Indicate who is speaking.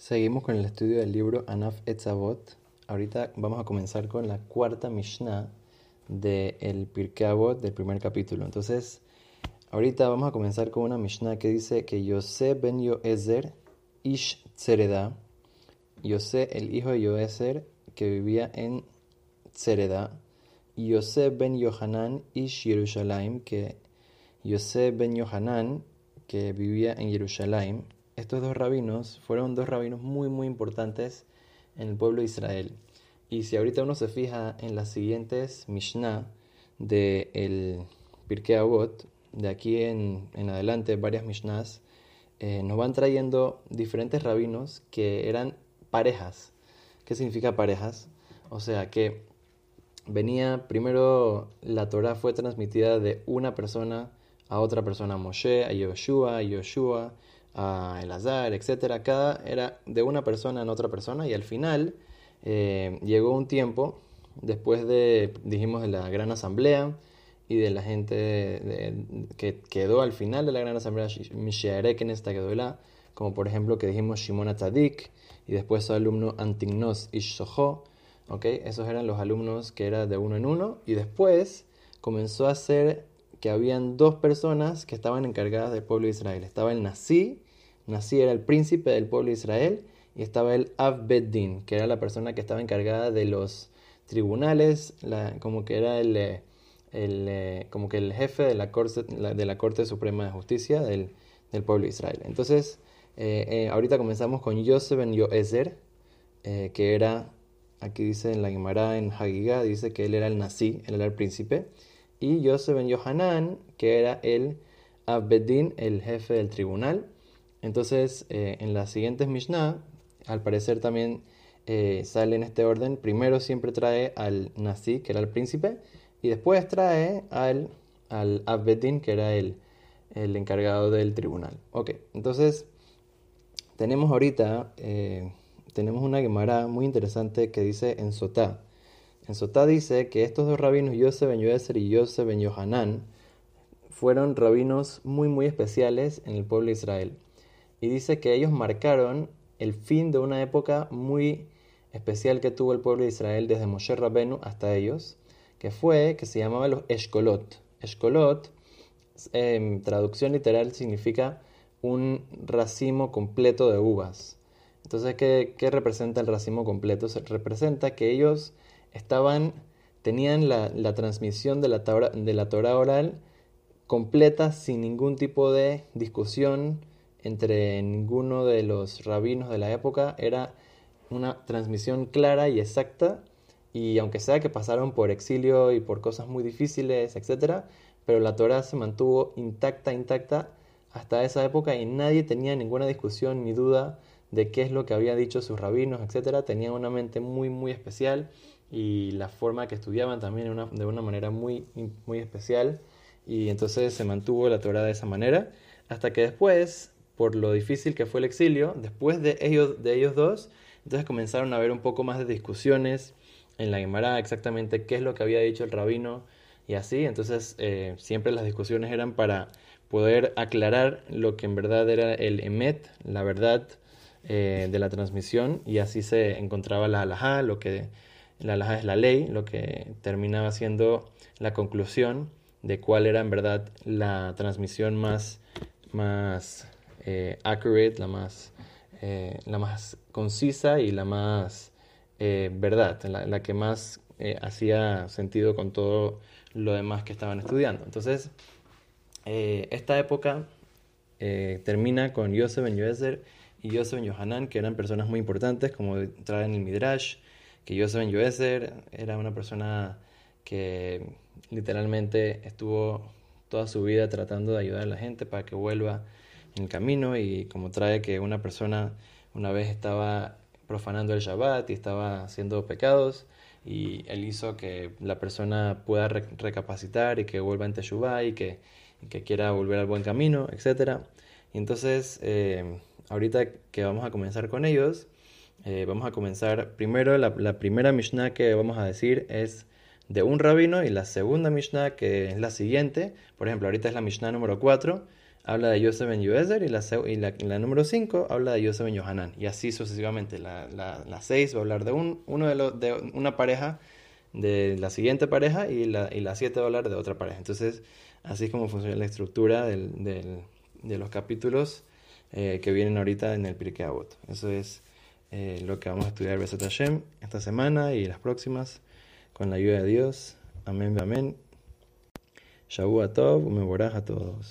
Speaker 1: Seguimos con el estudio del libro Anaf Etzavot. Ahorita vamos a comenzar con la cuarta Mishnah del Pirkei Avot del primer capítulo. Entonces, ahorita vamos a comenzar con una Mishnah que dice que Yosef ben Yoezer ish Tzereda, Yosef el hijo de Yoezer que vivía en Tzereda, y Yosef ben Yohanan ish Yerushalayim, que Yosef ben Yohanan que vivía en Jerusalén estos dos rabinos fueron dos rabinos muy muy importantes en el pueblo de Israel. Y si ahorita uno se fija en las siguientes Mishnah del el Pirkei Avot, de aquí en, adelante varias Mishnahs, eh, nos van trayendo diferentes rabinos que eran parejas. ¿Qué significa parejas? O sea que venía primero la Torah fue transmitida de una persona a otra persona, a Moshe, a Yoshua, a Yoshua, a Elazar, etcétera, cada era de una persona en otra persona y al final eh, llegó un tiempo después de, dijimos, de la gran asamblea y de la gente que quedó al final de la gran asamblea, esta la, como por ejemplo que dijimos Shimon Atzadik y después su alumno Antignos Ishsoho, ¿ok? Esos eran los alumnos que era de uno en uno y después comenzó a ser que habían dos personas que estaban encargadas del pueblo de Israel. Estaba el Nasi, Nasi era el príncipe del pueblo de Israel, y estaba el Avbeddin, que era la persona que estaba encargada de los tribunales, como que era el, eh, eh, como que el jefe de la, corte, de la Corte Suprema de Justicia del, pueblo de Israel. Entonces, eh, ahorita comenzamos con Yosef ben Yoezer, que era, aquí dice en la Gemara, en Hagigah, dice que él era el Nasi, él era el príncipe y Yosef ben Yohanan, que era el Abedin, el jefe del tribunal. Entonces, eh, en las siguientes Mishnah, al parecer también eh, sale en este orden. Primero siempre trae al Nasi, que era el príncipe, y después trae al, al Abedin, que era el, el encargado del tribunal. Ok, entonces tenemos ahorita, eh, tenemos una Gemara muy interesante que dice en Sotá. En Sotá dice que estos dos rabinos, Yosef ben Yoeser y Yosef ben Yohanan, fueron rabinos muy muy especiales en el pueblo de Israel. Y dice que ellos marcaron el fin de una época muy especial que tuvo el pueblo de Israel desde Moshe Rabenu hasta ellos, que fue que se llamaba los Eshkolot. Eshkolot, en traducción literal, significa un racimo completo de uvas. Entonces, ¿qué, ¿qué, representa el racimo completo? Se representa que ellos estaban, tenían la, transmisión de la, de la Torah oral completa sin ningún tipo de discusión entre ninguno de los rabinos de la época. Era una transmisión clara y exacta y aunque sea que pasaron por exilio y por cosas muy difíciles, etc., pero la Torah se mantuvo intacta, intacta hasta esa época y nadie tenía ninguna discusión ni duda de qué es lo que había dicho sus rabinos, etc. Tenían una mente muy, muy especial y la forma que estudiaban también de una manera muy, muy especial. Y entonces se mantuvo la Torah de esa manera hasta que después, por lo difícil que fue el exilio, después de ellos, de ellos dos, entonces comenzaron a haber un poco más de discusiones en la Gemara exactamente qué es lo que había dicho el rabino y así, entonces eh, siempre las discusiones eran para poder aclarar lo que en verdad era el emet, la verdad eh, de la transmisión y así se encontraba la halajá, lo que la alhaja es la ley, lo que terminaba siendo la conclusión de cuál era en verdad la transmisión más, más eh, accurate, la más, eh, la más concisa y la más eh, verdad, la, que más hacía sentido con todo lo demás que estaban estudiando. Entonces, esta época termina con Yosef ben Yoezer y Yosef ben Yohanan, que eran personas muy importantes, como traen el Midrash, que Joseph Ben Yoeser era una persona que literalmente estuvo toda su vida tratando de ayudar a la gente para que vuelva en el camino y como trae que una persona una vez estaba profanando el Shabbat y estaba haciendo pecados y él hizo que la persona pueda recapacitar y que vuelva en Teshuvah y que, que quiera volver al buen camino, etc. Y entonces, eh, ahorita que vamos a comenzar con ellos, eh, vamos a comenzar primero, la, primera Mishnah que vamos a decir es de un rabino y la segunda Mishnah que es la siguiente, por ejemplo, ahorita es la Mishnah número 4, habla de Yosef ben Yoezer y la, y la, número 5 habla de Yosef ben Yohanan. Y así sucesivamente. La, la, 6 va a hablar de, un, uno de, los de una pareja, de la siguiente pareja, y la, y la 7 va a hablar de otra pareja. Entonces, así es como funciona la estructura del, del, de los capítulos eh, que vienen ahorita en el Pirkei Avot. Eso es eh, lo que vamos a estudiar Besat esta semana y las próximas con la ayuda de Dios. Amén, amén. Shabu Tov, me a todos.